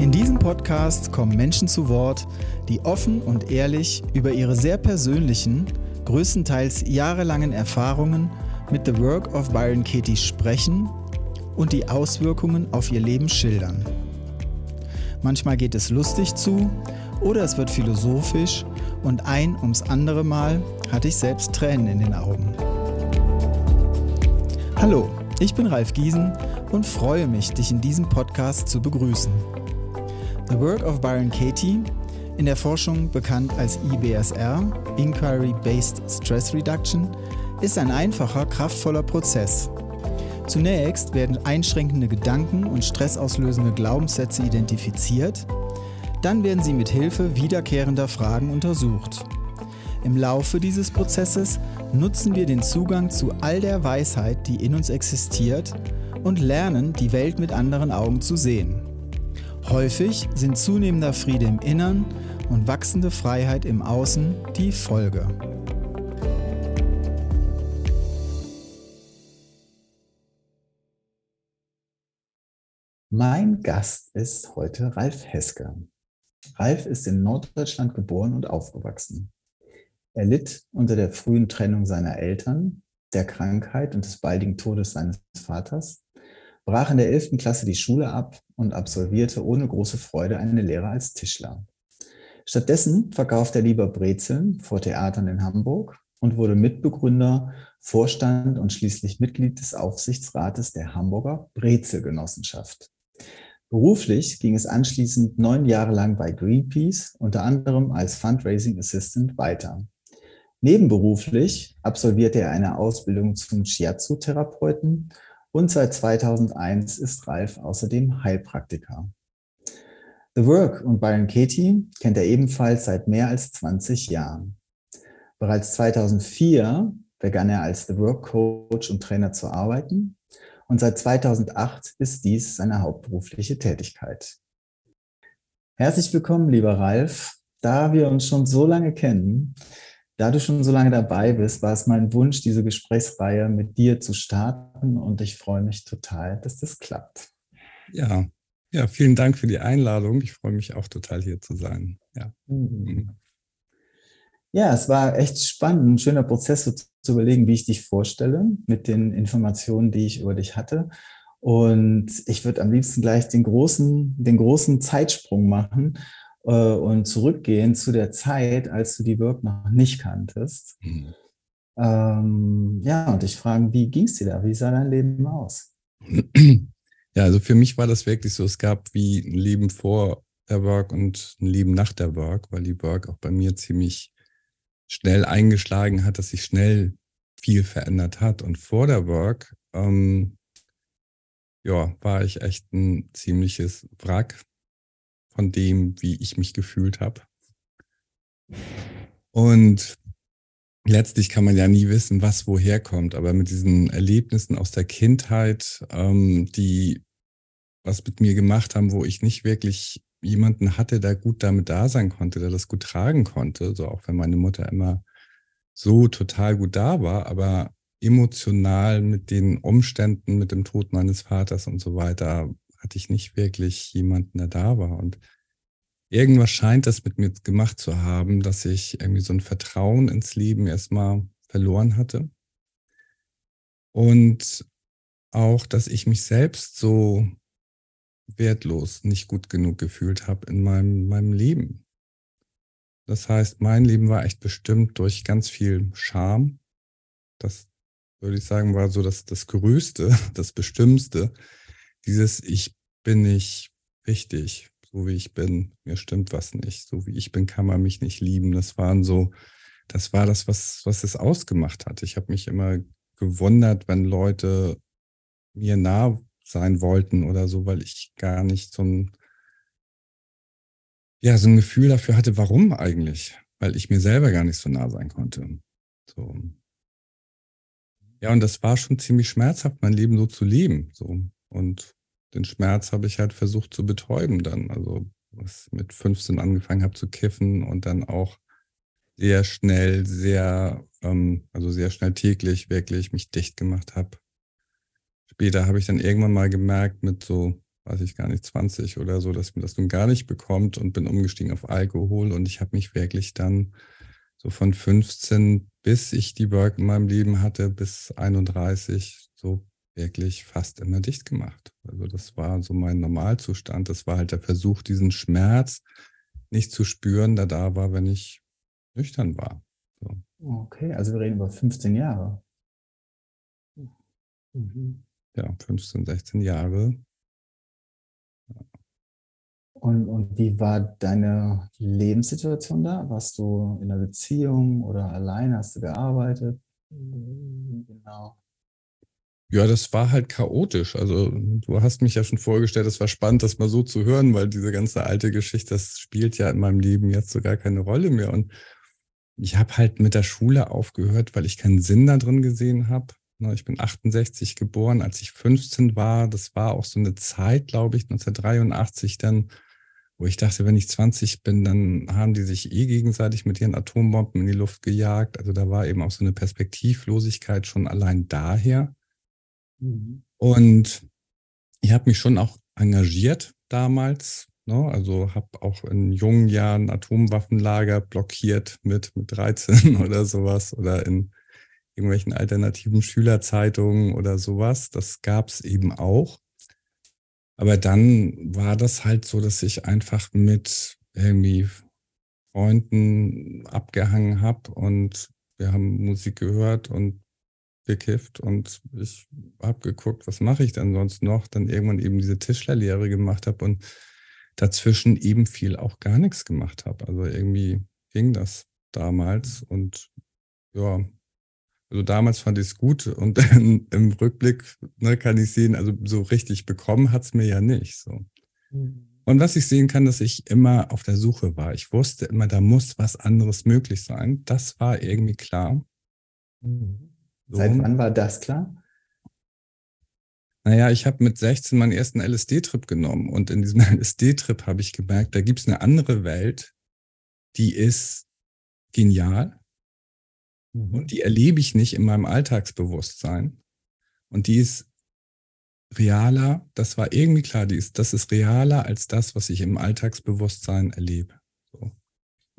In diesem Podcast kommen Menschen zu Wort, die offen und ehrlich über ihre sehr persönlichen, größtenteils jahrelangen Erfahrungen mit The Work of Byron Katie sprechen und die Auswirkungen auf ihr Leben schildern. Manchmal geht es lustig zu oder es wird philosophisch und ein ums andere Mal hatte ich selbst Tränen in den Augen. Hallo, ich bin Ralf Giesen und freue mich, dich in diesem Podcast zu begrüßen. The Work of Byron Katie, in der Forschung bekannt als IBSR, Inquiry-Based Stress Reduction, ist ein einfacher, kraftvoller Prozess. Zunächst werden einschränkende Gedanken und stressauslösende Glaubenssätze identifiziert, dann werden sie mit Hilfe wiederkehrender Fragen untersucht. Im Laufe dieses Prozesses nutzen wir den Zugang zu all der Weisheit, die in uns existiert, und lernen, die Welt mit anderen Augen zu sehen. Häufig sind zunehmender Friede im Innern und wachsende Freiheit im Außen die Folge. Mein Gast ist heute Ralf Hesker. Ralf ist in Norddeutschland geboren und aufgewachsen. Er litt unter der frühen Trennung seiner Eltern, der Krankheit und des baldigen Todes seines Vaters brach in der 11. Klasse die Schule ab und absolvierte ohne große Freude eine Lehre als Tischler. Stattdessen verkaufte er lieber Brezeln vor Theatern in Hamburg und wurde Mitbegründer, Vorstand und schließlich Mitglied des Aufsichtsrates der Hamburger Brezelgenossenschaft. Beruflich ging es anschließend neun Jahre lang bei Greenpeace, unter anderem als Fundraising Assistant, weiter. Nebenberuflich absolvierte er eine Ausbildung zum Shiatsu-Therapeuten und seit 2001 ist Ralf außerdem Heilpraktiker. The Work und Byron Katie kennt er ebenfalls seit mehr als 20 Jahren. Bereits 2004 begann er als The Work Coach und Trainer zu arbeiten und seit 2008 ist dies seine hauptberufliche Tätigkeit. Herzlich willkommen, lieber Ralf. Da wir uns schon so lange kennen, da du schon so lange dabei bist, war es mein Wunsch, diese Gesprächsreihe mit dir zu starten und ich freue mich total, dass das klappt. Ja, ja, vielen Dank für die Einladung. Ich freue mich auch total hier zu sein. Ja. Mhm. Ja, es war echt spannend, ein schöner Prozess so zu überlegen, wie ich dich vorstelle mit den Informationen, die ich über dich hatte. Und ich würde am liebsten gleich den großen, den großen Zeitsprung machen äh, und zurückgehen zu der Zeit, als du die Work noch nicht kanntest. Mhm. Ähm, ja, und ich frage, wie ging es dir da? Wie sah dein Leben aus? Ja, also für mich war das wirklich so, es gab wie ein Leben vor der Work und ein Leben nach der Work, weil die Work auch bei mir ziemlich schnell eingeschlagen hat, dass sich schnell viel verändert hat. Und vor der Work, ähm, ja, war ich echt ein ziemliches Wrack von dem, wie ich mich gefühlt habe. Und letztlich kann man ja nie wissen, was woher kommt, aber mit diesen Erlebnissen aus der Kindheit, ähm, die was mit mir gemacht haben, wo ich nicht wirklich jemanden hatte, der gut damit da sein konnte, der das gut tragen konnte, so auch wenn meine Mutter immer so total gut da war, aber emotional mit den Umständen, mit dem Tod meines Vaters und so weiter, hatte ich nicht wirklich jemanden, der da war. Und irgendwas scheint das mit mir gemacht zu haben, dass ich irgendwie so ein Vertrauen ins Leben erstmal verloren hatte. Und auch, dass ich mich selbst so wertlos, nicht gut genug gefühlt habe in meinem, meinem Leben. Das heißt, mein Leben war echt bestimmt durch ganz viel Scham. Das würde ich sagen, war so das, das Größte, das Bestimmste, dieses Ich bin nicht wichtig, so wie ich bin. Mir stimmt was nicht. So wie ich bin, kann man mich nicht lieben. Das waren so, das war das, was, was es ausgemacht hat. Ich habe mich immer gewundert, wenn Leute mir nah sein wollten oder so, weil ich gar nicht so ein, ja, so ein Gefühl dafür hatte, warum eigentlich? Weil ich mir selber gar nicht so nah sein konnte. So. Ja, und das war schon ziemlich schmerzhaft, mein Leben so zu leben. So. Und den Schmerz habe ich halt versucht zu betäuben dann. Also was mit 15 angefangen habe zu kiffen und dann auch sehr schnell, sehr, ähm, also sehr schnell täglich wirklich mich dicht gemacht habe. Später habe ich dann irgendwann mal gemerkt mit so weiß ich gar nicht, 20 oder so, dass mir das nun gar nicht bekommt und bin umgestiegen auf Alkohol und ich habe mich wirklich dann so von 15 bis ich die Work in meinem Leben hatte, bis 31, so wirklich fast immer dicht gemacht. Also das war so mein Normalzustand. Das war halt der Versuch, diesen Schmerz nicht zu spüren, der da war, wenn ich nüchtern war. So. Okay, also wir reden über 15 Jahre. Mhm. Ja, 15, 16 Jahre. Und, und wie war deine Lebenssituation da? Warst du in einer Beziehung oder alleine? Hast du gearbeitet? Genau. Ja, das war halt chaotisch. Also du hast mich ja schon vorgestellt, es war spannend, das mal so zu hören, weil diese ganze alte Geschichte, das spielt ja in meinem Leben jetzt so gar keine Rolle mehr. Und ich habe halt mit der Schule aufgehört, weil ich keinen Sinn da drin gesehen habe. Ich bin 68 geboren, als ich 15 war. Das war auch so eine Zeit, glaube ich, 1983 dann, wo ich dachte, wenn ich 20 bin, dann haben die sich eh gegenseitig mit ihren Atombomben in die Luft gejagt. Also da war eben auch so eine Perspektivlosigkeit schon allein daher. Mhm. Und ich habe mich schon auch engagiert damals. Ne? Also habe auch in jungen Jahren Atomwaffenlager blockiert mit, mit 13 oder sowas oder in irgendwelchen alternativen Schülerzeitungen oder sowas. Das gab es eben auch. Aber dann war das halt so, dass ich einfach mit irgendwie Freunden abgehangen habe und wir haben Musik gehört und gekifft und ich habe geguckt, was mache ich denn sonst noch? Dann irgendwann eben diese Tischlerlehre gemacht habe und dazwischen eben viel auch gar nichts gemacht habe. Also irgendwie ging das damals und ja, also damals fand ich es gut und im Rückblick ne, kann ich sehen, also so richtig bekommen hat es mir ja nicht. So. Mhm. Und was ich sehen kann, dass ich immer auf der Suche war. Ich wusste immer, da muss was anderes möglich sein. Das war irgendwie klar. Mhm. Seit wann war das klar? Naja, ich habe mit 16 meinen ersten LSD-Trip genommen und in diesem LSD-Trip habe ich gemerkt, da gibt es eine andere Welt, die ist genial mhm. und die erlebe ich nicht in meinem Alltagsbewusstsein und die ist realer, das war irgendwie klar, die ist, das ist realer als das, was ich im Alltagsbewusstsein erlebe. So.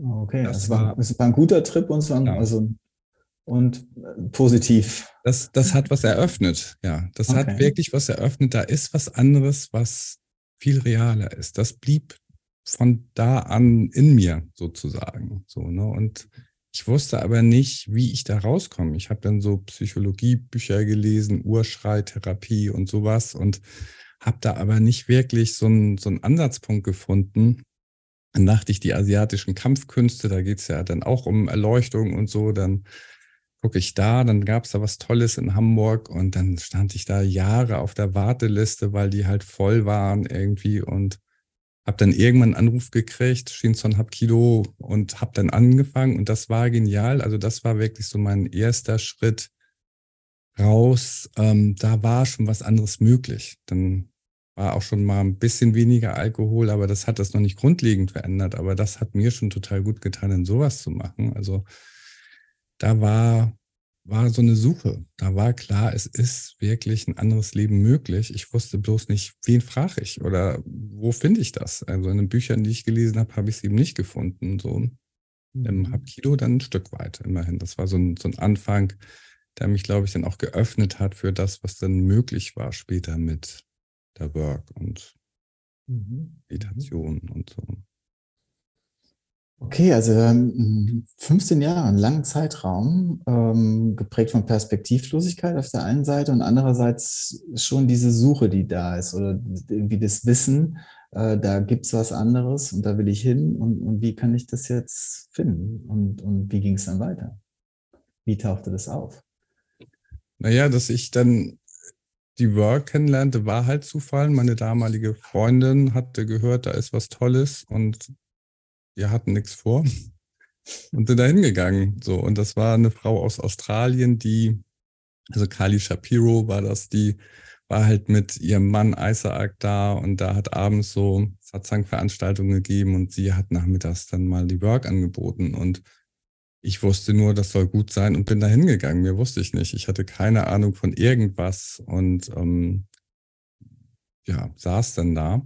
Okay, das, das war, es war ein guter Trip und so, ja. also und äh, positiv. Das, das hat was eröffnet, ja. Das okay. hat wirklich was eröffnet. Da ist was anderes, was viel realer ist. Das blieb von da an in mir sozusagen. So, ne? Und ich wusste aber nicht, wie ich da rauskomme. Ich habe dann so Psychologiebücher gelesen, Urschreitherapie und sowas und habe da aber nicht wirklich so einen, so einen Ansatzpunkt gefunden. Dann dachte ich, die asiatischen Kampfkünste, da geht es ja dann auch um Erleuchtung und so, dann gucke ich da, dann gab es da was Tolles in Hamburg und dann stand ich da Jahre auf der Warteliste, weil die halt voll waren irgendwie und habe dann irgendwann einen Anruf gekriegt, Shinson Hapkido und habe dann angefangen und das war genial. Also das war wirklich so mein erster Schritt raus. Ähm, da war schon was anderes möglich. Dann war auch schon mal ein bisschen weniger Alkohol, aber das hat das noch nicht grundlegend verändert. Aber das hat mir schon total gut getan, dann sowas zu machen. Also da war, war so eine Suche. Da war klar, es ist wirklich ein anderes Leben möglich. Ich wusste bloß nicht, wen frage ich oder wo finde ich das? Also in den Büchern, die ich gelesen habe, habe ich es eben nicht gefunden. So im mhm. Hapkido dann ein Stück weit immerhin. Das war so ein, so ein Anfang, der mich, glaube ich, dann auch geöffnet hat für das, was dann möglich war später mit der Work und mhm. mhm. Meditation und so. Okay, also 15 Jahre, einen langen Zeitraum, ähm, geprägt von Perspektivlosigkeit auf der einen Seite und andererseits schon diese Suche, die da ist oder irgendwie das Wissen, äh, da gibt es was anderes und da will ich hin und, und wie kann ich das jetzt finden und, und wie ging es dann weiter? Wie tauchte das auf? Naja, dass ich dann die Work kennenlernte, war halt Zufall. Meine damalige Freundin hatte gehört, da ist was Tolles und wir hatten nichts vor und sind da hingegangen. So, und das war eine Frau aus Australien, die, also Kali Shapiro war das, die war halt mit ihrem Mann Isaac da und da hat abends so Satsang-Veranstaltungen gegeben und sie hat nachmittags dann mal die Work angeboten und ich wusste nur, das soll gut sein und bin da hingegangen. Mir wusste ich nicht. Ich hatte keine Ahnung von irgendwas und ähm, ja, saß dann da.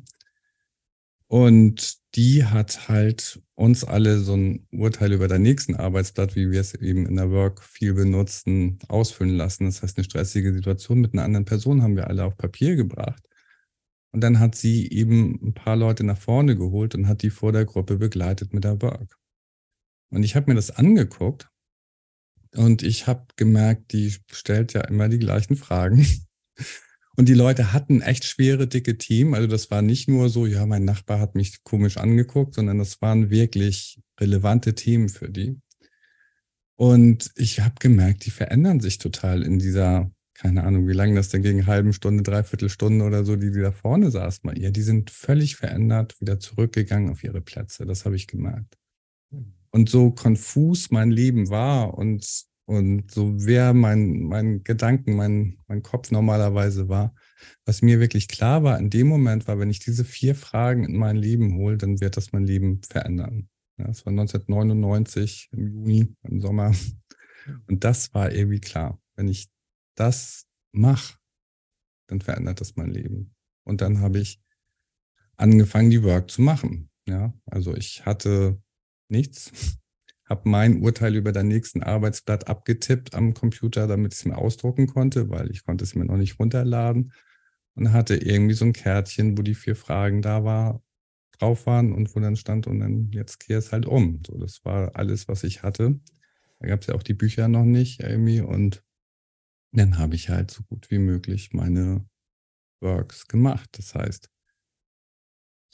Und die hat halt uns alle so ein Urteil über den nächsten Arbeitsblatt, wie wir es eben in der Work viel benutzen, ausfüllen lassen. Das heißt, eine stressige Situation mit einer anderen Person haben wir alle auf Papier gebracht. Und dann hat sie eben ein paar Leute nach vorne geholt und hat die vor der Gruppe begleitet mit der Work. Und ich habe mir das angeguckt und ich habe gemerkt, die stellt ja immer die gleichen Fragen. Und die Leute hatten echt schwere, dicke Themen. Also das war nicht nur so, ja, mein Nachbar hat mich komisch angeguckt, sondern das waren wirklich relevante Themen für die. Und ich habe gemerkt, die verändern sich total in dieser, keine Ahnung, wie lange das denn ging, halben Stunde, dreiviertel Stunde oder so, die, die da vorne saß mal. Ja, die sind völlig verändert, wieder zurückgegangen auf ihre Plätze. Das habe ich gemerkt. Und so konfus mein Leben war und und so wer mein, mein Gedanken, mein, mein Kopf normalerweise war, was mir wirklich klar war in dem Moment war, wenn ich diese vier Fragen in mein Leben hole, dann wird das mein Leben verändern. Ja, das war 1999 im Juni, im Sommer. Und das war irgendwie klar. Wenn ich das mache, dann verändert das mein Leben. Und dann habe ich angefangen, die Work zu machen. Ja, also ich hatte nichts habe mein Urteil über dein nächsten Arbeitsblatt abgetippt am Computer, damit ich es mir ausdrucken konnte, weil ich konnte es mir noch nicht runterladen und hatte irgendwie so ein Kärtchen, wo die vier Fragen da war, drauf waren und wo dann stand und dann jetzt kehr es halt um. So, das war alles, was ich hatte. Da gab es ja auch die Bücher noch nicht irgendwie und dann habe ich halt so gut wie möglich meine Works gemacht. Das heißt,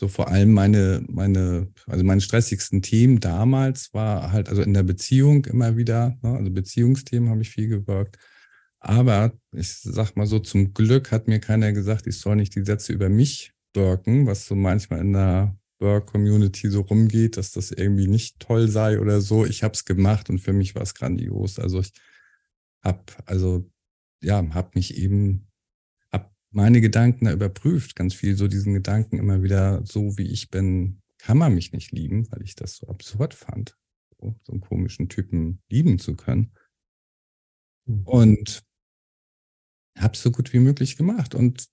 so vor allem meine, meine, also meine stressigsten Themen damals war halt, also in der Beziehung immer wieder, ne, also Beziehungsthemen habe ich viel gewirkt. Aber ich sag mal so, zum Glück hat mir keiner gesagt, ich soll nicht die Sätze über mich wirken, was so manchmal in der Work-Community so rumgeht, dass das irgendwie nicht toll sei oder so. Ich habe es gemacht und für mich war es grandios. Also ich habe, also ja, habe mich eben meine Gedanken da überprüft, ganz viel so diesen Gedanken immer wieder, so wie ich bin, kann man mich nicht lieben, weil ich das so absurd fand, so, so einen komischen Typen lieben zu können. Mhm. Und habe es so gut wie möglich gemacht. Und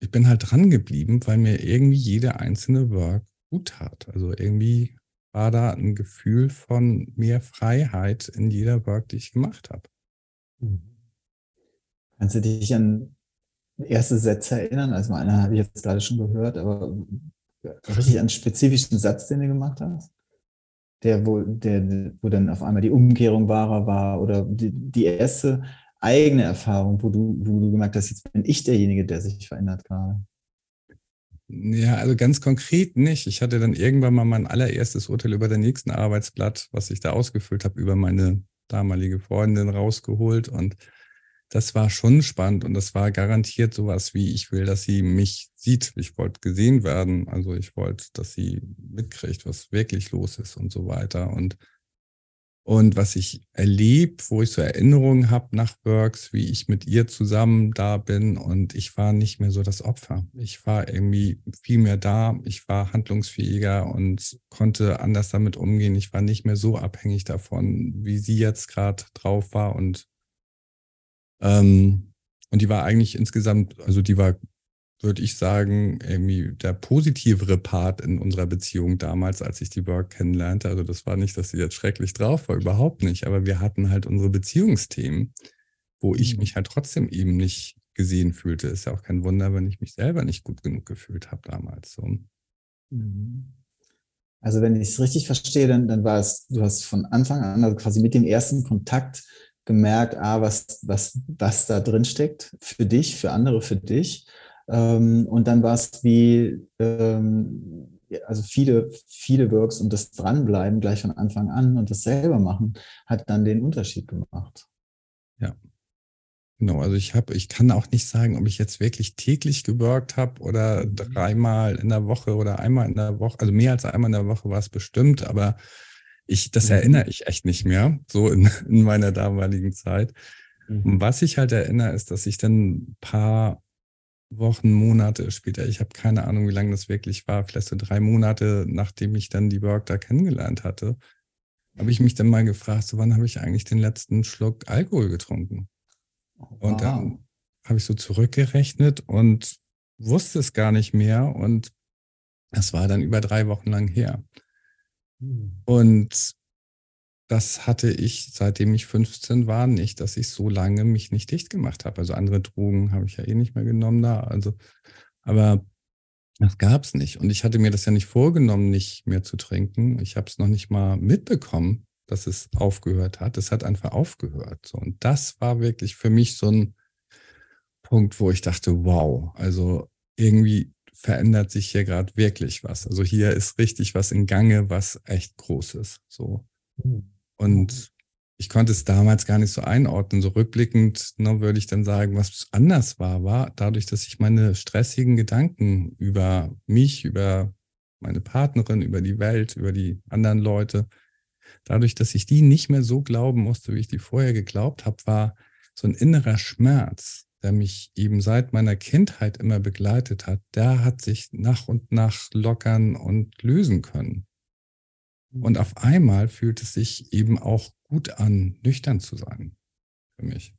ich bin halt dran geblieben, weil mir irgendwie jede einzelne Work gut tat. Also irgendwie war da ein Gefühl von mehr Freiheit in jeder Work, die ich gemacht habe. Mhm. Kannst du dich an erste Sätze erinnern? Also einer habe ich jetzt gerade schon gehört, aber richtig einen spezifischen Satz, den du gemacht hast? Der, wo, der, wo dann auf einmal die Umkehrung wahrer war oder die, die erste eigene Erfahrung, wo du, wo du gemerkt hast, jetzt bin ich derjenige, der sich verändert gerade. Ja, also ganz konkret nicht. Ich hatte dann irgendwann mal mein allererstes Urteil über den nächsten Arbeitsblatt, was ich da ausgefüllt habe, über meine damalige Freundin rausgeholt und das war schon spannend und das war garantiert sowas wie, ich will, dass sie mich sieht. Ich wollte gesehen werden. Also ich wollte, dass sie mitkriegt, was wirklich los ist und so weiter. Und, und was ich erlebe, wo ich so Erinnerungen habe nach Works, wie ich mit ihr zusammen da bin und ich war nicht mehr so das Opfer. Ich war irgendwie viel mehr da. Ich war handlungsfähiger und konnte anders damit umgehen. Ich war nicht mehr so abhängig davon, wie sie jetzt gerade drauf war und ähm, und die war eigentlich insgesamt, also die war, würde ich sagen, irgendwie der positivere Part in unserer Beziehung damals, als ich die Burke kennenlernte. Also das war nicht, dass sie jetzt schrecklich drauf war, überhaupt nicht. Aber wir hatten halt unsere Beziehungsthemen, wo ich mhm. mich halt trotzdem eben nicht gesehen fühlte. Ist ja auch kein Wunder, wenn ich mich selber nicht gut genug gefühlt habe damals. So. Mhm. Also wenn ich es richtig verstehe, dann, dann war es, du hast von Anfang an, also quasi mit dem ersten Kontakt gemerkt, ah, was, was, was da drin steckt, für dich, für andere, für dich. Ähm, und dann war es wie, ähm, also viele, viele Works und das Dranbleiben gleich von Anfang an und das selber machen, hat dann den Unterschied gemacht. Ja. Genau, also ich habe, ich kann auch nicht sagen, ob ich jetzt wirklich täglich geworkt habe oder mhm. dreimal in der Woche oder einmal in der Woche, also mehr als einmal in der Woche war es bestimmt, aber ich, das mhm. erinnere ich echt nicht mehr, so in, in meiner damaligen Zeit. Mhm. Und was ich halt erinnere, ist, dass ich dann ein paar Wochen, Monate später, ich habe keine Ahnung, wie lange das wirklich war, vielleicht so drei Monate, nachdem ich dann die Work da kennengelernt hatte, habe ich mich dann mal gefragt, so wann habe ich eigentlich den letzten Schluck Alkohol getrunken? Wow. Und dann habe ich so zurückgerechnet und wusste es gar nicht mehr und das war dann über drei Wochen lang her. Mhm. Und das hatte ich, seitdem ich 15 war, nicht, dass ich so lange mich nicht dicht gemacht habe. Also andere Drogen habe ich ja eh nicht mehr genommen da. Also, aber das gab es nicht. Und ich hatte mir das ja nicht vorgenommen, nicht mehr zu trinken. Ich habe es noch nicht mal mitbekommen, dass es aufgehört hat. Es hat einfach aufgehört. So. Und das war wirklich für mich so ein Punkt, wo ich dachte, wow, also irgendwie verändert sich hier gerade wirklich was. Also hier ist richtig was in Gange, was echt groß ist. So. Mhm. Und ich konnte es damals gar nicht so einordnen. So rückblickend ne, würde ich dann sagen, was anders war, war dadurch, dass ich meine stressigen Gedanken über mich, über meine Partnerin, über die Welt, über die anderen Leute, dadurch, dass ich die nicht mehr so glauben musste, wie ich die vorher geglaubt habe, war so ein innerer Schmerz, der mich eben seit meiner Kindheit immer begleitet hat, der hat sich nach und nach lockern und lösen können. Und auf einmal fühlt es sich eben auch gut an, nüchtern zu sein für mich.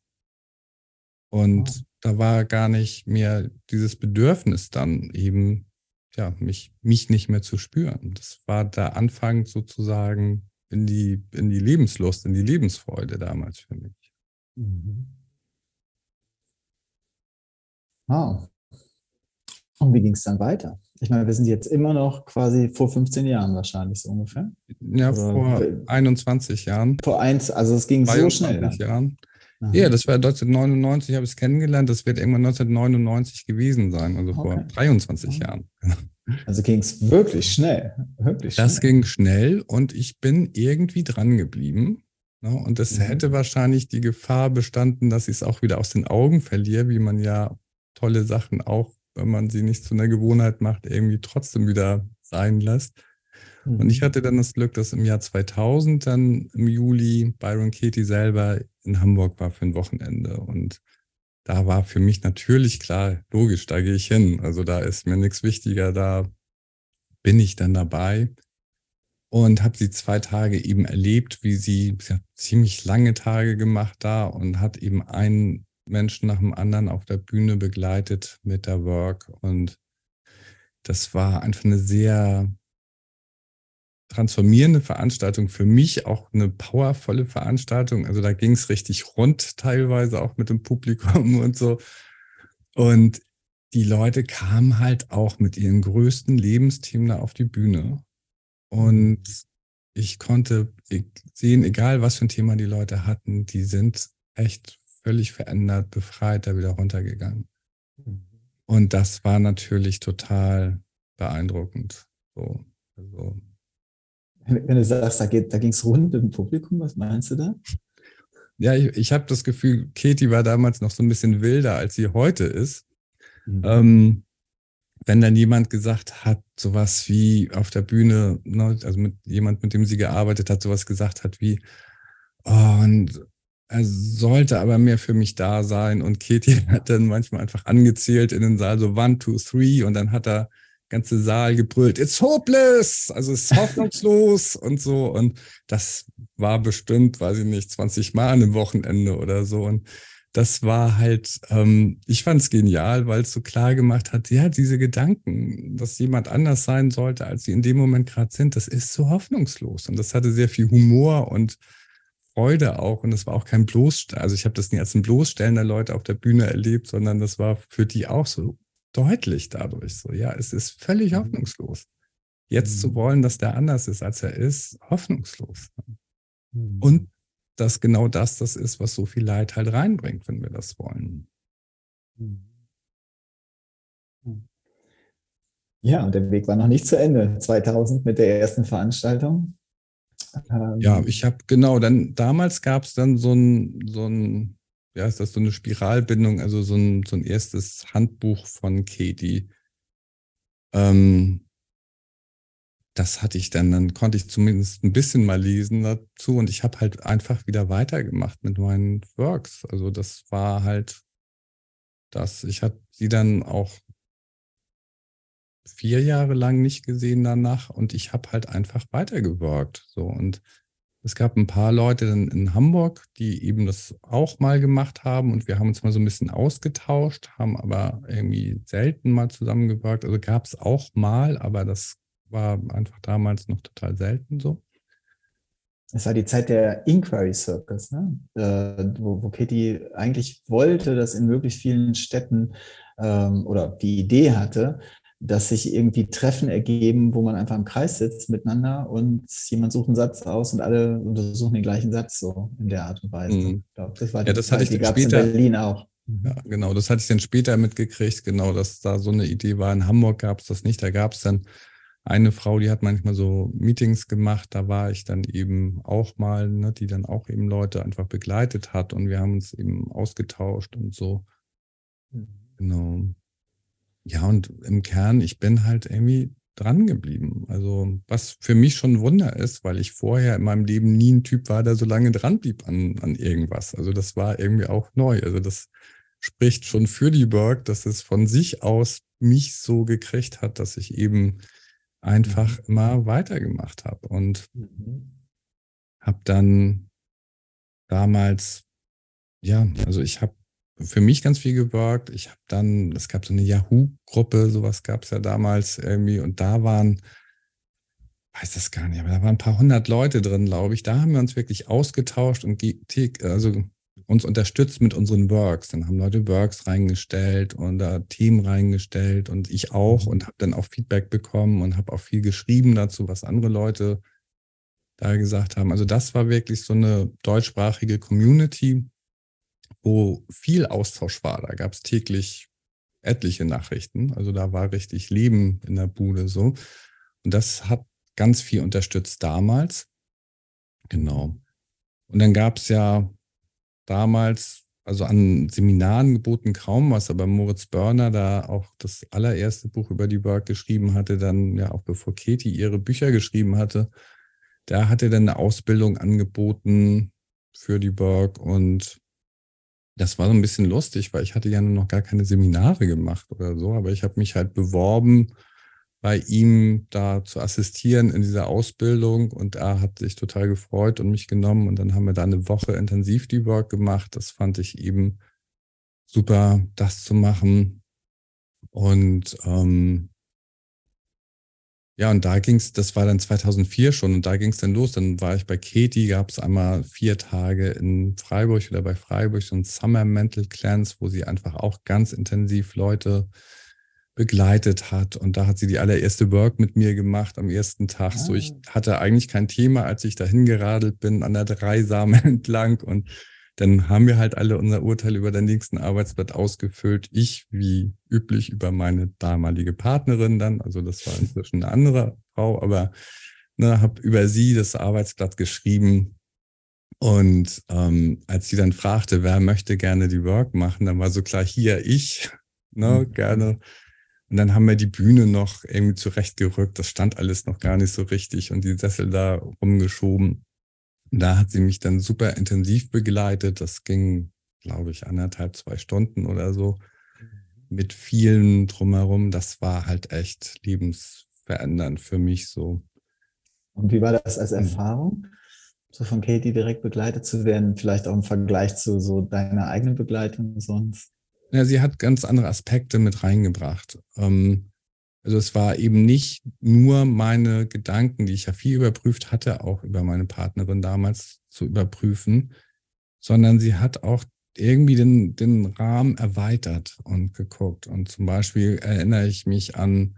Und wow. da war gar nicht mehr dieses Bedürfnis dann eben, ja, mich, mich nicht mehr zu spüren. Das war der Anfang sozusagen in die, in die Lebenslust, in die Lebensfreude damals für mich. Mhm. Wow. Und wie ging es dann weiter? Ich meine, wir sind jetzt immer noch quasi vor 15 Jahren wahrscheinlich so ungefähr. Ja, Oder vor 21 Jahren. Vor eins, also es ging so schnell. Jahren. Aha. Ja, das war 1999, habe ich es kennengelernt. Das wird irgendwann 1999 gewesen sein, also vor 23 okay. Jahren. Also ging es wirklich schnell. Wirklich schnell. Das ging schnell und ich bin irgendwie dran geblieben. Ne? Und es mhm. hätte wahrscheinlich die Gefahr bestanden, dass ich es auch wieder aus den Augen verliere, wie man ja tolle Sachen auch wenn man sie nicht zu einer Gewohnheit macht, irgendwie trotzdem wieder sein lässt. Mhm. Und ich mhm. hatte dann das Glück, dass im Jahr 2000 dann im Juli Byron Katie selber in Hamburg war für ein Wochenende. Und da war für mich natürlich klar, logisch, da gehe ich hin. Also da ist mir nichts wichtiger, da bin ich dann dabei und habe sie zwei Tage eben erlebt, wie sie, sie hat ziemlich lange Tage gemacht da und hat eben einen Menschen nach dem anderen auf der Bühne begleitet mit der Work. Und das war einfach eine sehr transformierende Veranstaltung für mich, auch eine powervolle Veranstaltung. Also da ging es richtig rund teilweise auch mit dem Publikum und so. Und die Leute kamen halt auch mit ihren größten Lebensthemen da auf die Bühne. Und ich konnte sehen, egal was für ein Thema die Leute hatten, die sind echt völlig verändert, befreit da wieder runtergegangen. Mhm. Und das war natürlich total beeindruckend. So, also. Wenn du sagst, da, da ging es rund im Publikum, was meinst du da? Ja, ich, ich habe das Gefühl, Katie war damals noch so ein bisschen wilder, als sie heute ist. Mhm. Ähm, wenn dann jemand gesagt hat, sowas wie auf der Bühne, ne, also mit jemand, mit dem sie gearbeitet hat, sowas gesagt hat wie, oh, und er sollte aber mehr für mich da sein. Und Katie hat dann manchmal einfach angezählt in den Saal so one, two, three und dann hat er ganze Saal gebrüllt, it's hopeless, also es ist hoffnungslos und so. Und das war bestimmt, weiß ich nicht, 20 Mal an einem Wochenende oder so. Und das war halt, ähm, ich fand es genial, weil es so klar gemacht hat, ja, diese Gedanken, dass jemand anders sein sollte, als sie in dem Moment gerade sind, das ist so hoffnungslos. Und das hatte sehr viel Humor und Freude auch und es war auch kein Bloßstellen. Also ich habe das nie als ein Bloßstellen der Leute auf der Bühne erlebt, sondern das war für die auch so deutlich dadurch. So, ja, es ist völlig mhm. hoffnungslos. Jetzt mhm. zu wollen, dass der anders ist, als er ist, hoffnungslos. Mhm. Und dass genau das das ist, was so viel Leid halt reinbringt, wenn wir das wollen. Mhm. Ja, und der Weg war noch nicht zu Ende. 2000 mit der ersten Veranstaltung. Ähm, ja, ich habe genau, dann damals gab es dann so ein, so ein, ja, ist das so eine Spiralbindung, also so ein, so ein erstes Handbuch von Katie. Ähm, das hatte ich dann, dann konnte ich zumindest ein bisschen mal lesen dazu und ich habe halt einfach wieder weitergemacht mit meinen Works. Also das war halt das. Ich habe sie dann auch vier Jahre lang nicht gesehen danach und ich habe halt einfach weitergeworkt. So und Es gab ein paar Leute dann in Hamburg, die eben das auch mal gemacht haben und wir haben uns mal so ein bisschen ausgetauscht, haben aber irgendwie selten mal zusammengewirkt. Also gab es auch mal, aber das war einfach damals noch total selten so. Es war die Zeit der Inquiry Circus, ne? Äh, wo, wo Katie eigentlich wollte, dass in möglichst vielen Städten ähm, oder die Idee hatte, dass sich irgendwie Treffen ergeben, wo man einfach im Kreis sitzt miteinander und jemand sucht einen Satz aus und alle untersuchen den gleichen Satz so in der Art und Weise. Mhm. Glaub, das war ja, das hatte ich die dann später, in Berlin auch. Ja, genau, das hatte ich dann später mitgekriegt, genau, dass da so eine Idee war. In Hamburg gab es das nicht, da gab es dann eine Frau, die hat manchmal so Meetings gemacht, da war ich dann eben auch mal, ne, die dann auch eben Leute einfach begleitet hat und wir haben uns eben ausgetauscht und so. Mhm. Genau. Ja, und im Kern, ich bin halt irgendwie dran geblieben. Also, was für mich schon ein Wunder ist, weil ich vorher in meinem Leben nie ein Typ war, der so lange dran blieb an, an irgendwas. Also, das war irgendwie auch neu. Also, das spricht schon für die Burg, dass es von sich aus mich so gekriegt hat, dass ich eben einfach mhm. immer weitergemacht habe und mhm. habe dann damals, ja, also ich habe für mich ganz viel gewirkt. Ich habe dann, es gab so eine Yahoo-Gruppe, sowas gab es ja damals irgendwie und da waren, weiß das gar nicht, aber da waren ein paar hundert Leute drin, glaube ich. Da haben wir uns wirklich ausgetauscht und also uns unterstützt mit unseren Works. Dann haben Leute Works reingestellt und da Themen reingestellt und ich auch und habe dann auch Feedback bekommen und habe auch viel geschrieben dazu, was andere Leute da gesagt haben. Also das war wirklich so eine deutschsprachige Community, wo viel Austausch war. Da gab es täglich etliche Nachrichten. Also da war richtig Leben in der Bude so. Und das hat ganz viel unterstützt damals. Genau. Und dann gab es ja damals, also an Seminaren geboten kaum was, aber Moritz Börner da auch das allererste Buch über die Work geschrieben hatte, dann ja auch bevor Katie ihre Bücher geschrieben hatte, da hat er dann eine Ausbildung angeboten für die Burg und das war so ein bisschen lustig, weil ich hatte ja noch gar keine Seminare gemacht oder so, aber ich habe mich halt beworben, bei ihm da zu assistieren in dieser Ausbildung und er hat sich total gefreut und mich genommen und dann haben wir da eine Woche intensiv die Work gemacht. Das fand ich eben super, das zu machen. Und ähm, ja, und da ging's, das war dann 2004 schon und da ging's dann los. Dann war ich bei Katie, gab es einmal vier Tage in Freiburg oder bei Freiburg so ein Summer Mental Cleanse, wo sie einfach auch ganz intensiv Leute begleitet hat. Und da hat sie die allererste Work mit mir gemacht am ersten Tag. Ah. So, ich ah. hatte eigentlich kein Thema, als ich dahin geradelt bin, an der Dreisame entlang und dann haben wir halt alle unser Urteil über den nächsten Arbeitsblatt ausgefüllt. Ich, wie üblich, über meine damalige Partnerin dann. Also das war inzwischen eine andere Frau, aber ne, habe über sie das Arbeitsblatt geschrieben. Und ähm, als sie dann fragte, wer möchte gerne die Work machen, dann war so klar, hier ich, ne, mhm. gerne. Und dann haben wir die Bühne noch irgendwie zurechtgerückt. Das stand alles noch gar nicht so richtig und die Sessel da rumgeschoben. Da hat sie mich dann super intensiv begleitet. Das ging, glaube ich, anderthalb, zwei Stunden oder so. Mit vielen drumherum. Das war halt echt lebensverändernd für mich so. Und wie war das als Erfahrung, so von Katie direkt begleitet zu werden? Vielleicht auch im Vergleich zu so deiner eigenen Begleitung sonst? Ja, sie hat ganz andere Aspekte mit reingebracht. Ähm, also es war eben nicht nur meine Gedanken, die ich ja viel überprüft hatte, auch über meine Partnerin damals zu überprüfen, sondern sie hat auch irgendwie den, den Rahmen erweitert und geguckt. Und zum Beispiel erinnere ich mich an,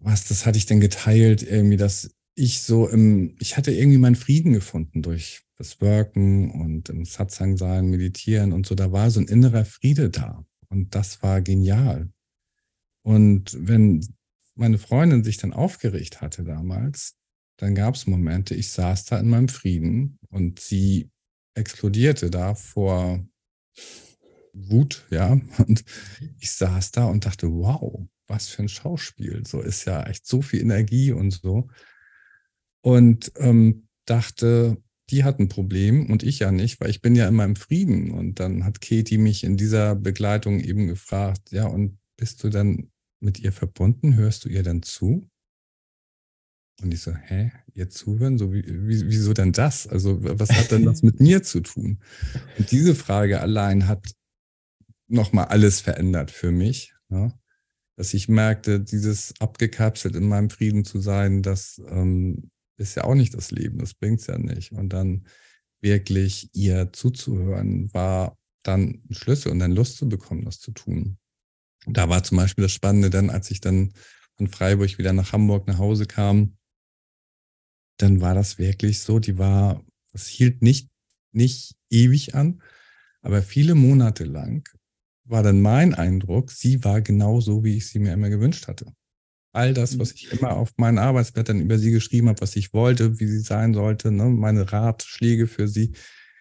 was, das hatte ich denn geteilt, irgendwie, dass ich so im, ich hatte irgendwie meinen Frieden gefunden durch das Worken und im Satsang sein, meditieren und so. Da war so ein innerer Friede da. Und das war genial. Und wenn meine Freundin sich dann aufgeregt hatte damals, dann gab es Momente, ich saß da in meinem Frieden und sie explodierte da vor Wut, ja. Und ich saß da und dachte, wow, was für ein Schauspiel. So ist ja echt so viel Energie und so. Und ähm, dachte, die hat ein Problem und ich ja nicht, weil ich bin ja immer im Frieden. Und dann hat Katie mich in dieser Begleitung eben gefragt, ja, und bist du dann mit ihr verbunden? Hörst du ihr dann zu? Und ich so, hä, ihr zuhören? So, wie, wie, wieso denn das? Also, was hat denn das mit mir zu tun? Und diese Frage allein hat nochmal alles verändert für mich. Ja? Dass ich merkte, dieses abgekapselt in meinem Frieden zu sein, das ähm, ist ja auch nicht das Leben, das bringt's ja nicht. Und dann wirklich ihr zuzuhören, war dann ein Schlüssel und dann Lust zu bekommen, das zu tun. Da war zum Beispiel das Spannende dann, als ich dann von Freiburg wieder nach Hamburg nach Hause kam, dann war das wirklich so, die war, es hielt nicht, nicht ewig an, aber viele Monate lang war dann mein Eindruck, sie war genau so, wie ich sie mir immer gewünscht hatte. All das, was ich immer auf meinen Arbeitsblättern über sie geschrieben habe, was ich wollte, wie sie sein sollte, ne, meine Ratschläge für sie,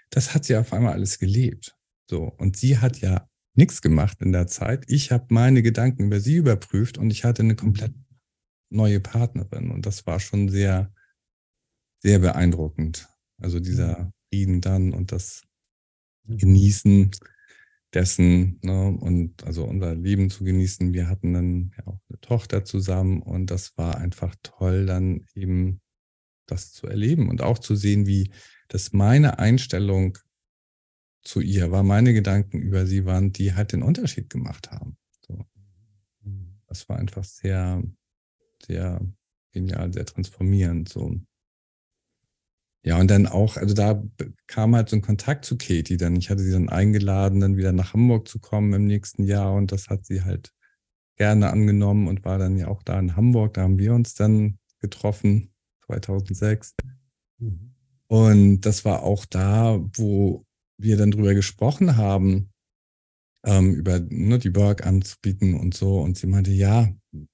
das hat sie auf einmal alles gelebt. So. Und sie hat ja nichts gemacht in der Zeit. Ich habe meine Gedanken über sie überprüft und ich hatte eine komplett neue Partnerin. Und das war schon sehr, sehr beeindruckend. Also dieser Frieden dann und das Genießen dessen ne, und also unser Leben zu genießen. Wir hatten dann ja auch eine Tochter zusammen und das war einfach toll, dann eben das zu erleben und auch zu sehen, wie das meine Einstellung zu ihr war, meine Gedanken über sie waren, die halt den Unterschied gemacht haben. So. Das war einfach sehr, sehr genial, sehr transformierend. So. Ja, und dann auch, also da kam halt so ein Kontakt zu Katie dann. Ich hatte sie dann eingeladen, dann wieder nach Hamburg zu kommen im nächsten Jahr und das hat sie halt gerne angenommen und war dann ja auch da in Hamburg. Da haben wir uns dann getroffen, 2006. Mhm. Und das war auch da, wo wir dann drüber gesprochen haben, ähm, über ne, die Work anzubieten und so. Und sie meinte, ja,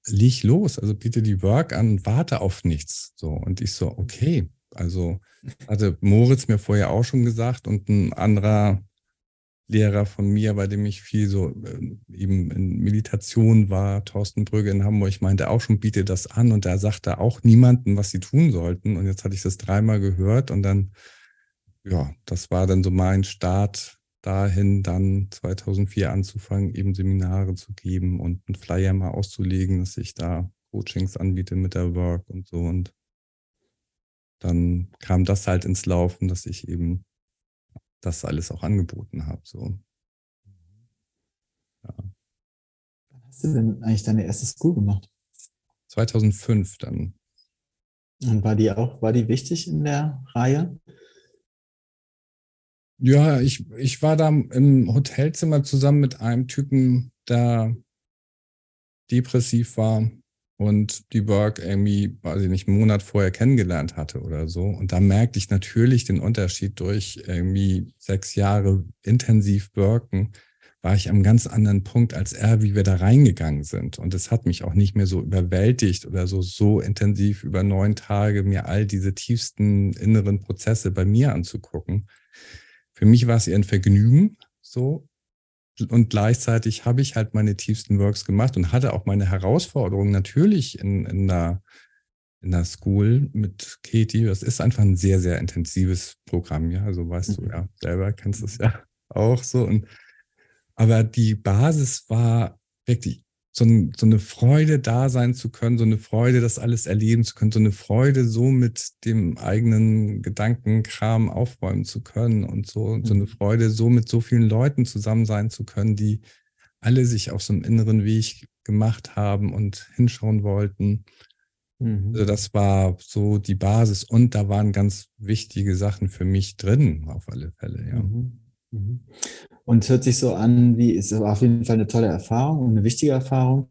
leg los, also biete die Work an warte auf nichts. So. Und ich so, okay. Also hatte Moritz mir vorher auch schon gesagt und ein anderer Lehrer von mir, bei dem ich viel so äh, eben in Meditation war, Thorsten Brügge in Hamburg, meinte auch schon, biete das an und da sagte auch niemanden, was sie tun sollten. Und jetzt hatte ich das dreimal gehört und dann, ja, das war dann so mein Start dahin, dann 2004 anzufangen, eben Seminare zu geben und einen Flyer mal auszulegen, dass ich da Coachings anbiete mit der Work und so und dann kam das halt ins Laufen, dass ich eben das alles auch angeboten habe. So. Ja. Wann hast du denn eigentlich deine erste School gemacht? 2005 dann. Und war die auch, war die wichtig in der Reihe? Ja, ich, ich war da im Hotelzimmer zusammen mit einem Typen, der depressiv war und die Work irgendwie, weiß ich nicht, einen Monat vorher kennengelernt hatte oder so. Und da merkte ich natürlich den Unterschied durch irgendwie sechs Jahre intensiv worken, war ich am ganz anderen Punkt als er, wie wir da reingegangen sind. Und es hat mich auch nicht mehr so überwältigt oder so, so intensiv über neun Tage mir all diese tiefsten inneren Prozesse bei mir anzugucken. Für mich war es eher ein Vergnügen, so und gleichzeitig habe ich halt meine tiefsten Works gemacht und hatte auch meine Herausforderungen natürlich in, in, der, in der School mit Katie. Das ist einfach ein sehr, sehr intensives Programm, ja. Also weißt mhm. du ja selber, kennst du es ja auch so. Und, aber die Basis war wirklich so, ein, so eine Freude da sein zu können, so eine Freude, das alles erleben zu können, so eine Freude, so mit dem eigenen Gedankenkram aufräumen zu können und so, so eine mhm. Freude, so mit so vielen Leuten zusammen sein zu können, die alle sich auf so einem inneren Weg gemacht haben und hinschauen wollten. Mhm. Also das war so die Basis und da waren ganz wichtige Sachen für mich drin, auf alle Fälle, ja. Mhm. Mhm. Und hört sich so an, wie es war auf jeden Fall eine tolle Erfahrung und eine wichtige Erfahrung.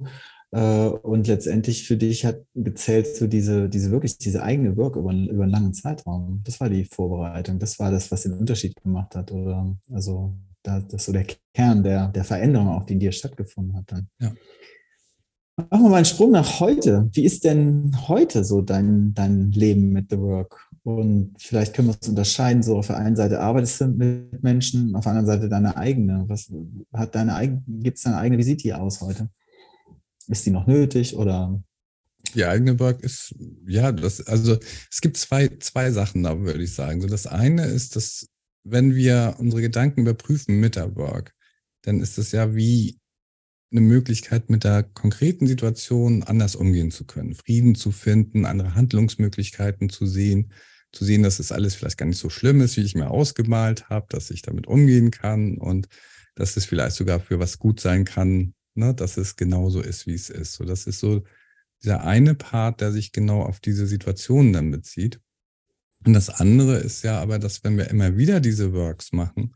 Äh, und letztendlich für dich hat gezählt so diese, diese wirklich, diese eigene Work über, über einen langen Zeitraum. Das war die Vorbereitung. Das war das, was den Unterschied gemacht hat. Oder also das ist so der Kern der, der Veränderung auch, die in dir stattgefunden hat dann. Ja. Machen wir mal einen Sprung nach heute. Wie ist denn heute so dein, dein Leben mit The Work? Und vielleicht können wir es unterscheiden, so auf der einen Seite arbeitest du mit Menschen, auf der anderen Seite deine eigene. Was hat deine eigene, gibt es deine eigene Visite aus heute? Ist die noch nötig oder? Die eigene Work ist, ja, das, also es gibt zwei, zwei Sachen da, würde ich sagen. So, das eine ist, dass wenn wir unsere Gedanken überprüfen mit der Work, dann ist es ja wie eine Möglichkeit, mit der konkreten Situation anders umgehen zu können, Frieden zu finden, andere Handlungsmöglichkeiten zu sehen, zu sehen, dass es alles vielleicht gar nicht so schlimm ist, wie ich mir ausgemalt habe, dass ich damit umgehen kann und dass es vielleicht sogar für was gut sein kann, ne, dass es genauso ist, wie es ist. So, das ist so dieser eine Part, der sich genau auf diese Situation dann bezieht. Und das andere ist ja aber, dass wenn wir immer wieder diese Works machen,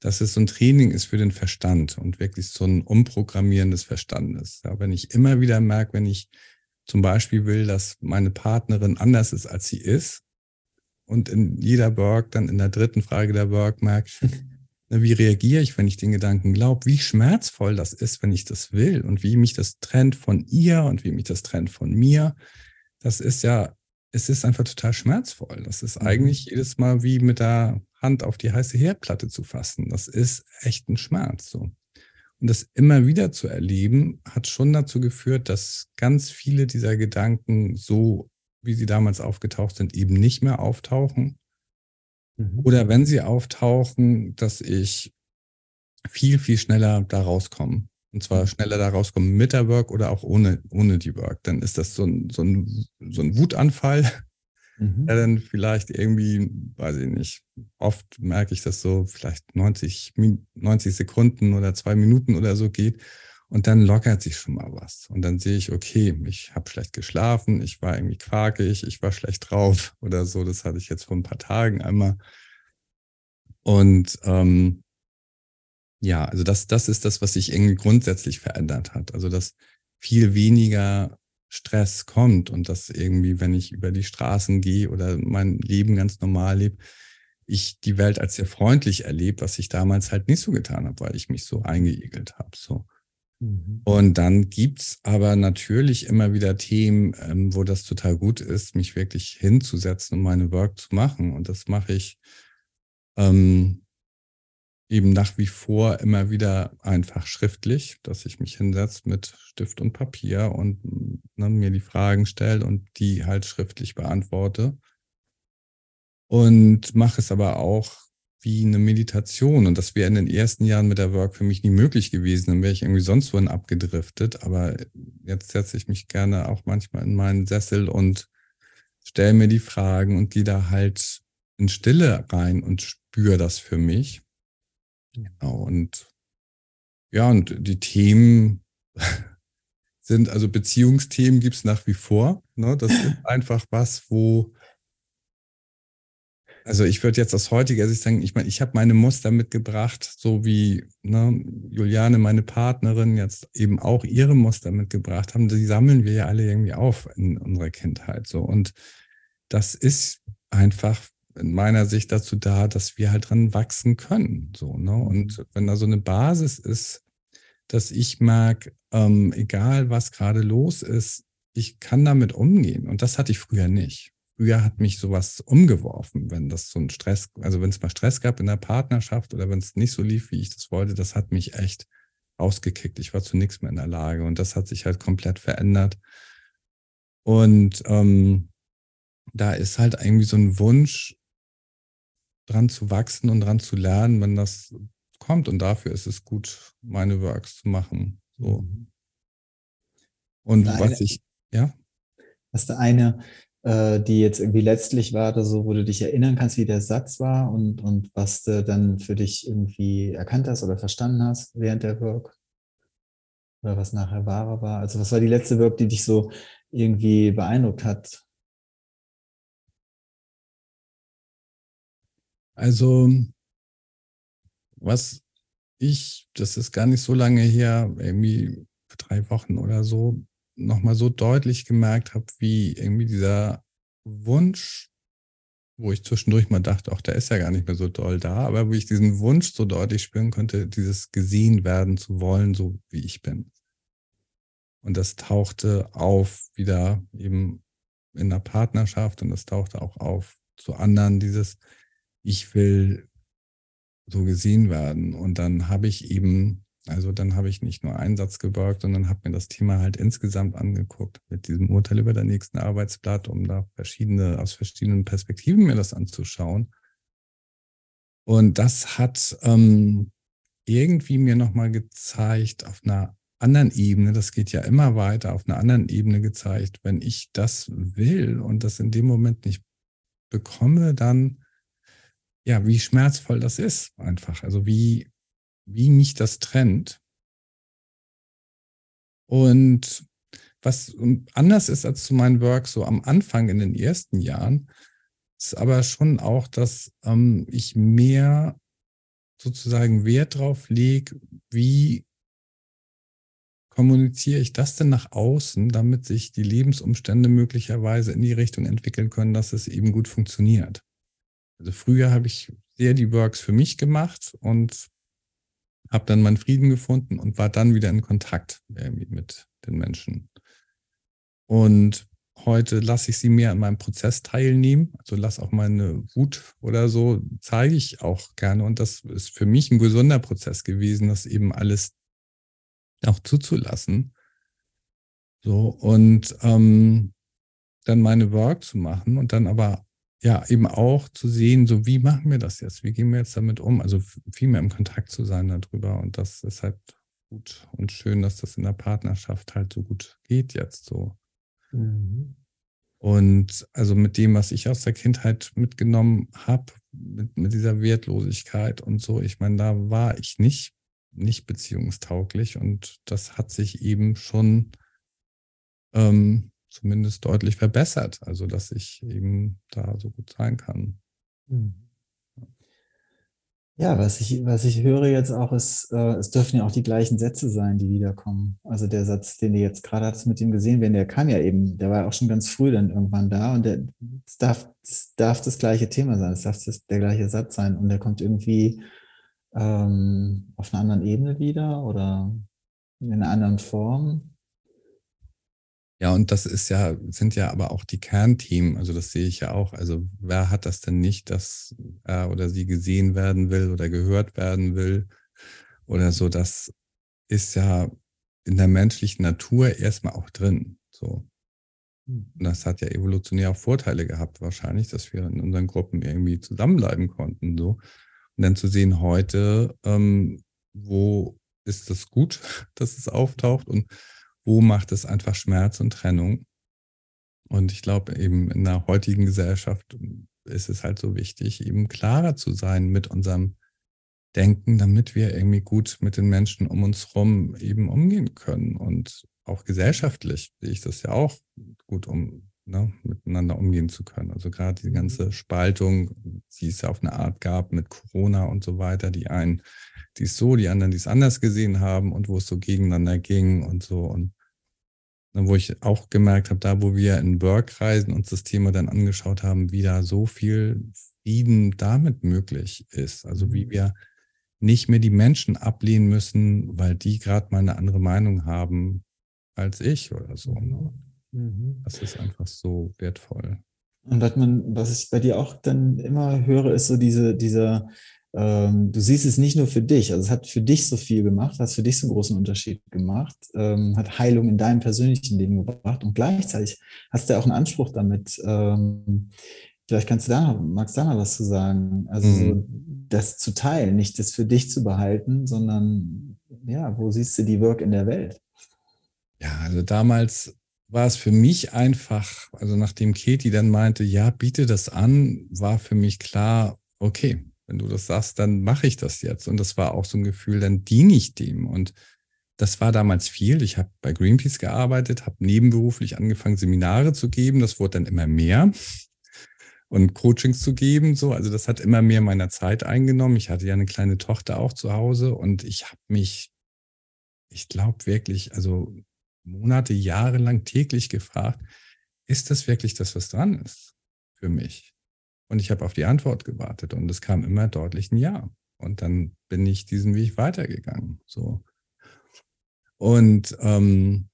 dass es so ein Training ist für den Verstand und wirklich so ein Umprogrammieren des Verstandes. Ja, wenn ich immer wieder merke, wenn ich zum Beispiel will, dass meine Partnerin anders ist, als sie ist, und in jeder Work, dann in der dritten Frage der Work merkt, wie reagiere ich, wenn ich den Gedanken glaube, wie schmerzvoll das ist, wenn ich das will und wie mich das trennt von ihr und wie mich das trennt von mir. Das ist ja, es ist einfach total schmerzvoll. Das ist mhm. eigentlich jedes Mal wie mit der Hand auf die heiße Herdplatte zu fassen. Das ist echt ein Schmerz. So. Und das immer wieder zu erleben, hat schon dazu geführt, dass ganz viele dieser Gedanken so, wie sie damals aufgetaucht sind, eben nicht mehr auftauchen Mhm. Oder wenn sie auftauchen, dass ich viel, viel schneller da rauskomme. Und zwar mhm. schneller da rauskomme mit der Work oder auch ohne, ohne die Work. Dann ist das so ein, so ein, so ein Wutanfall, mhm. der dann vielleicht irgendwie, weiß ich nicht, oft merke ich das so, vielleicht 90, 90 Sekunden oder zwei Minuten oder so geht. Und dann lockert sich schon mal was. Und dann sehe ich, okay, ich habe schlecht geschlafen, ich war irgendwie quakig, ich war schlecht drauf oder so. Das hatte ich jetzt vor ein paar Tagen einmal. Und ähm, ja, also das, das ist das, was sich irgendwie grundsätzlich verändert hat. Also dass viel weniger Stress kommt und dass irgendwie, wenn ich über die Straßen gehe oder mein Leben ganz normal lebe, ich die Welt als sehr freundlich erlebe, was ich damals halt nicht so getan habe, weil ich mich so eingeigelt habe. So. Mhm. Und dann gibt's aber natürlich immer wieder Themen, ähm, wo das total gut ist, mich wirklich hinzusetzen und meine Work zu machen. Und das mache ich ähm, eben nach wie vor immer wieder einfach schriftlich, dass ich mich hinsetze mit Stift und Papier und ne, mir die Fragen stelle und die halt schriftlich beantworte. Und mache es aber auch wie eine Meditation. Und das wäre in den ersten Jahren mit der Work für mich nie möglich gewesen. Dann wäre ich irgendwie sonst wohin abgedriftet. Aber jetzt setze ich mich gerne auch manchmal in meinen Sessel und stelle mir die Fragen und gehe da halt in Stille rein und spüre das für mich. Genau. Und ja, und die Themen sind, also Beziehungsthemen gibt es nach wie vor. Ne? Das ist einfach was, wo also ich würde jetzt aus heutiger Sicht sagen, ich meine, ich habe meine Muster mitgebracht, so wie ne, Juliane, meine Partnerin, jetzt eben auch ihre Muster mitgebracht haben. Die sammeln wir ja alle irgendwie auf in unserer Kindheit. So. Und das ist einfach in meiner Sicht dazu da, dass wir halt dran wachsen können. So, ne? Und mhm. wenn da so eine Basis ist, dass ich mag, ähm, egal was gerade los ist, ich kann damit umgehen. Und das hatte ich früher nicht früher hat mich sowas umgeworfen, wenn das so ein Stress, also wenn es mal Stress gab in der Partnerschaft oder wenn es nicht so lief, wie ich das wollte, das hat mich echt ausgekickt. Ich war zu nichts mehr in der Lage und das hat sich halt komplett verändert. Und ähm, da ist halt irgendwie so ein Wunsch, dran zu wachsen und dran zu lernen, wenn das kommt. Und dafür ist es gut, meine Works zu machen. So. Mhm. Und Nein. was ich, ja. Hast du eine äh, die jetzt irgendwie letztlich war, oder so, wo du dich erinnern kannst, wie der Satz war und, und was du dann für dich irgendwie erkannt hast oder verstanden hast während der Work? Oder was nachher wahrer war? Also was war die letzte Work, die dich so irgendwie beeindruckt hat? Also, was ich, das ist gar nicht so lange her, irgendwie drei Wochen oder so, nochmal so deutlich gemerkt habe, wie irgendwie dieser Wunsch, wo ich zwischendurch mal dachte, auch der ist ja gar nicht mehr so doll da, aber wo ich diesen Wunsch so deutlich spüren konnte, dieses gesehen werden zu wollen, so wie ich bin. Und das tauchte auf wieder eben in der Partnerschaft und das tauchte auch auf zu anderen, dieses ich will so gesehen werden. Und dann habe ich eben also dann habe ich nicht nur einen Satz geborgt, sondern habe mir das Thema halt insgesamt angeguckt mit diesem Urteil über der nächsten Arbeitsblatt, um da verschiedene, aus verschiedenen Perspektiven mir das anzuschauen. Und das hat ähm, irgendwie mir nochmal gezeigt, auf einer anderen Ebene, das geht ja immer weiter, auf einer anderen Ebene gezeigt. Wenn ich das will und das in dem Moment nicht bekomme, dann, ja, wie schmerzvoll das ist einfach. Also wie, wie mich das trennt. Und was anders ist als zu meinen Works so am Anfang in den ersten Jahren, ist aber schon auch, dass ähm, ich mehr sozusagen Wert drauf lege, wie kommuniziere ich das denn nach außen, damit sich die Lebensumstände möglicherweise in die Richtung entwickeln können, dass es eben gut funktioniert. Also früher habe ich sehr die Works für mich gemacht und habe dann meinen Frieden gefunden und war dann wieder in Kontakt mit den Menschen. Und heute lasse ich sie mehr an meinem Prozess teilnehmen. Also lasse auch meine Wut oder so, zeige ich auch gerne. Und das ist für mich ein gesunder Prozess gewesen, das eben alles auch zuzulassen. So, und ähm, dann meine Work zu machen und dann aber ja eben auch zu sehen, so wie machen wir das jetzt? Wie gehen wir jetzt damit um? Also viel mehr im Kontakt zu sein darüber. Und das ist halt gut und schön, dass das in der Partnerschaft halt so gut geht jetzt so. Mhm. Und also mit dem, was ich aus der Kindheit mitgenommen habe, mit, mit dieser Wertlosigkeit und so, ich meine, da war ich nicht nicht beziehungstauglich und das hat sich eben schon ähm, zumindest deutlich verbessert, also dass ich eben da so gut sein kann. Hm. Ja, was ich, was ich höre jetzt auch ist, äh, es dürfen ja auch die gleichen Sätze sein, die wiederkommen. Also der Satz, den du jetzt gerade hast mit ihm gesehen werden, der kam ja eben, der war auch schon ganz früh dann irgendwann da und der, es darf, es darf das gleiche Thema sein, es darf das, der gleiche Satz sein und der kommt irgendwie ähm, auf einer anderen Ebene wieder oder in einer anderen Form. Ja, und das ist ja, sind ja aber auch die Kernthemen. Also das sehe ich ja auch. Also wer hat das denn nicht, dass er oder sie gesehen werden will oder gehört werden will oder so? Das ist ja in der menschlichen Natur erstmal auch drin. So. Und das hat ja evolutionär auch Vorteile gehabt, wahrscheinlich, dass wir in unseren Gruppen irgendwie zusammenbleiben konnten. So. Und dann zu sehen heute, ähm, wo ist es gut, dass es auftaucht und wo macht es einfach Schmerz und Trennung. Und ich glaube, eben in der heutigen Gesellschaft ist es halt so wichtig, eben klarer zu sein mit unserem Denken, damit wir irgendwie gut mit den Menschen um uns herum eben umgehen können. Und auch gesellschaftlich sehe ich das ja auch gut um, ne, miteinander umgehen zu können. Also gerade die mhm. ganze Spaltung, die es ja auf eine Art gab mit Corona und so weiter, die einen, die es so, die anderen, die es anders gesehen haben und wo es so gegeneinander ging und so. Und dann, wo ich auch gemerkt habe, da wo wir in Work-Kreisen uns das Thema dann angeschaut haben, wie da so viel Frieden damit möglich ist. Also wie mhm. wir nicht mehr die Menschen ablehnen müssen, weil die gerade mal eine andere Meinung haben als ich oder so. Ne? Mhm. Das ist einfach so wertvoll. Und was man, was ich bei dir auch dann immer höre, ist so diese, dieser, ähm, du siehst es nicht nur für dich, also es hat für dich so viel gemacht, hat für dich so einen großen Unterschied gemacht, ähm, hat Heilung in deinem persönlichen Leben gebracht und gleichzeitig hast du ja auch einen Anspruch damit. Ähm, vielleicht kannst du da, magst du da mal was zu sagen? Also mhm. so, das zu teilen, nicht das für dich zu behalten, sondern ja, wo siehst du die Work in der Welt? Ja, also damals war es für mich einfach, also nachdem Katie dann meinte, ja, biete das an, war für mich klar, okay, wenn du das sagst, dann mache ich das jetzt. Und das war auch so ein Gefühl, dann diene ich dem. Und das war damals viel. Ich habe bei Greenpeace gearbeitet, habe nebenberuflich angefangen, Seminare zu geben. Das wurde dann immer mehr und Coachings zu geben. So, also das hat immer mehr meiner Zeit eingenommen. Ich hatte ja eine kleine Tochter auch zu Hause und ich habe mich, ich glaube wirklich, also Monate, Jahre lang täglich gefragt, ist das wirklich das, was dran ist für mich? Und ich habe auf die Antwort gewartet und es kam immer deutlich ein Ja. Und dann bin ich diesen Weg weitergegangen. So. Und ähm,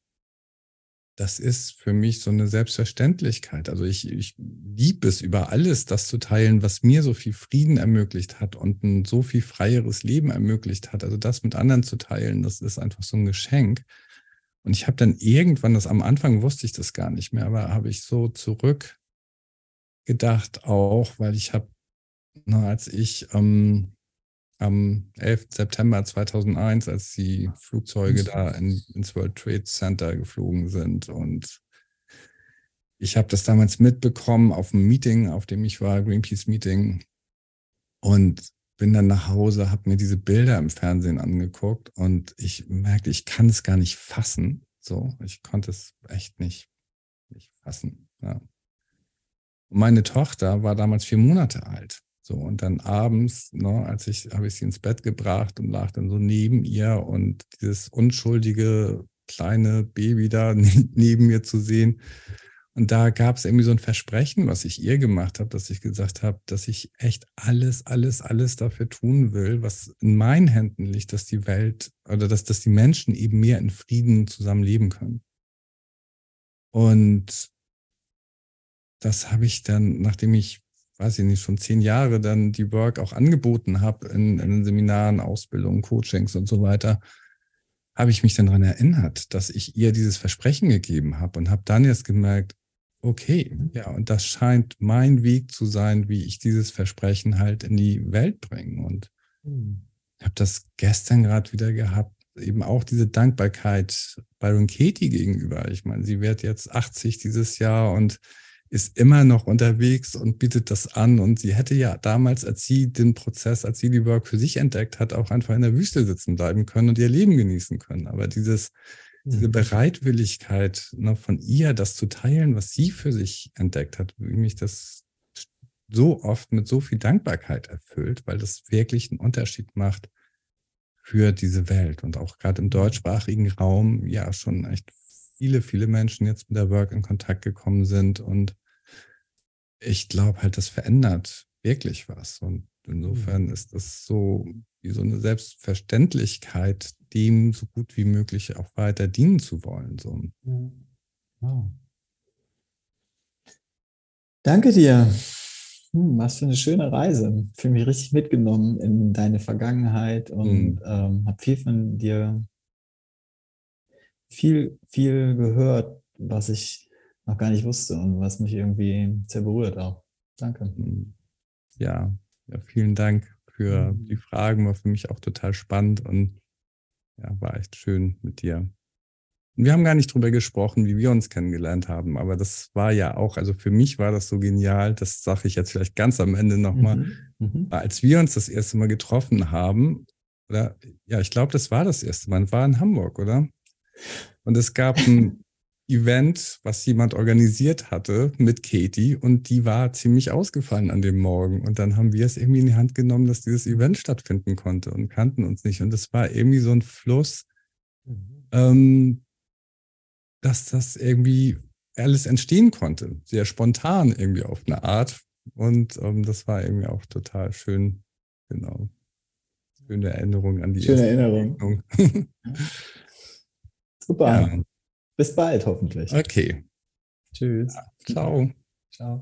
das ist für mich so eine Selbstverständlichkeit. Also ich, ich liebe es über alles, das zu teilen, was mir so viel Frieden ermöglicht hat und ein so viel freieres Leben ermöglicht hat. Also das mit anderen zu teilen, das ist einfach so ein Geschenk. Und ich habe dann irgendwann, das am Anfang wusste ich das gar nicht mehr, aber habe ich so zurückgedacht auch, weil ich habe, als ich ähm, am 11. September 2001, als die Flugzeuge da in, ins World Trade Center geflogen sind. Und ich habe das damals mitbekommen auf einem Meeting, auf dem ich war, Greenpeace-Meeting. Und bin dann nach Hause, habe mir diese Bilder im Fernsehen angeguckt und ich merkte, ich kann es gar nicht fassen. So, ich konnte es echt nicht, nicht fassen. Ja. Meine Tochter war damals vier Monate alt. So, und dann abends, ne, als ich, habe ich sie ins Bett gebracht und lag dann so neben ihr und dieses unschuldige kleine Baby da neben mir zu sehen, und da gab es irgendwie so ein Versprechen, was ich ihr gemacht habe, dass ich gesagt habe, dass ich echt alles, alles, alles dafür tun will, was in meinen Händen liegt, dass die Welt oder dass, dass die Menschen eben mehr in Frieden zusammen leben können. Und das habe ich dann, nachdem ich, weiß ich nicht, schon zehn Jahre dann die Work auch angeboten habe in, in Seminaren, Ausbildungen, Coachings und so weiter, habe ich mich dann daran erinnert, dass ich ihr dieses Versprechen gegeben habe und habe dann erst gemerkt, okay, ja, und das scheint mein Weg zu sein, wie ich dieses Versprechen halt in die Welt bringe. Und mhm. ich habe das gestern gerade wieder gehabt, eben auch diese Dankbarkeit Byron Katie gegenüber. Ich meine, sie wird jetzt 80 dieses Jahr und ist immer noch unterwegs und bietet das an. Und sie hätte ja damals, als sie den Prozess, als sie die Work für sich entdeckt hat, auch einfach in der Wüste sitzen bleiben können und ihr Leben genießen können. Aber dieses, diese mhm. Bereitwilligkeit ne, von ihr, das zu teilen, was sie für sich entdeckt hat, wie mich das so oft mit so viel Dankbarkeit erfüllt, weil das wirklich einen Unterschied macht für diese Welt und auch gerade im mhm. deutschsprachigen Raum ja schon echt viele, viele Menschen jetzt mit der Work in Kontakt gekommen sind und ich glaube halt, das verändert wirklich was und insofern mhm. ist das so wie so eine Selbstverständlichkeit, dem so gut wie möglich auch weiter dienen zu wollen. So. Wow. Danke dir. Hm, was für eine schöne Reise. Fühle mich richtig mitgenommen in deine Vergangenheit und mhm. ähm, habe viel von dir, viel, viel gehört, was ich noch gar nicht wusste und was mich irgendwie sehr berührt auch. Danke. Hm. Ja, ja vielen Dank für mhm. die Fragen, war für mich auch total spannend und ja, war echt schön mit dir. Und wir haben gar nicht drüber gesprochen, wie wir uns kennengelernt haben, aber das war ja auch, also für mich war das so genial, das sage ich jetzt vielleicht ganz am Ende nochmal, mhm. mhm. als wir uns das erste Mal getroffen haben, oder ja, ich glaube, das war das erste Mal, war in Hamburg, oder? Und es gab ein Event, was jemand organisiert hatte mit Katie und die war ziemlich ausgefallen an dem Morgen. Und dann haben wir es irgendwie in die Hand genommen, dass dieses Event stattfinden konnte und kannten uns nicht. Und es war irgendwie so ein Fluss, mhm. ähm, dass das irgendwie alles entstehen konnte. Sehr spontan irgendwie auf eine Art. Und ähm, das war irgendwie auch total schön. Genau. Schöne Erinnerung an die Schöne Erinnerung. Super. Ja. Bis bald, hoffentlich. Okay. Tschüss. Ciao. Ciao.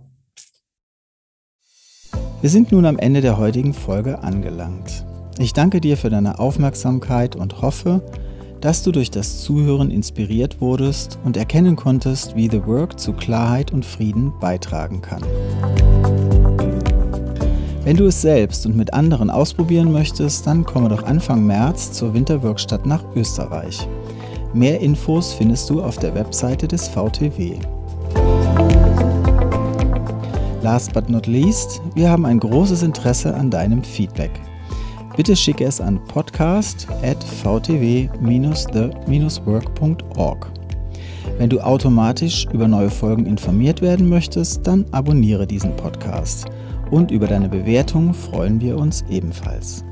Wir sind nun am Ende der heutigen Folge angelangt. Ich danke dir für deine Aufmerksamkeit und hoffe, dass du durch das Zuhören inspiriert wurdest und erkennen konntest, wie The Work zu Klarheit und Frieden beitragen kann. Wenn du es selbst und mit anderen ausprobieren möchtest, dann komme doch Anfang März zur Winterworkstatt nach Österreich. Mehr Infos findest du auf der Webseite des VTW. Last but not least, wir haben ein großes Interesse an deinem Feedback. Bitte schicke es an podcast.vtw-the-work.org. Wenn du automatisch über neue Folgen informiert werden möchtest, dann abonniere diesen Podcast. Und über deine Bewertung freuen wir uns ebenfalls.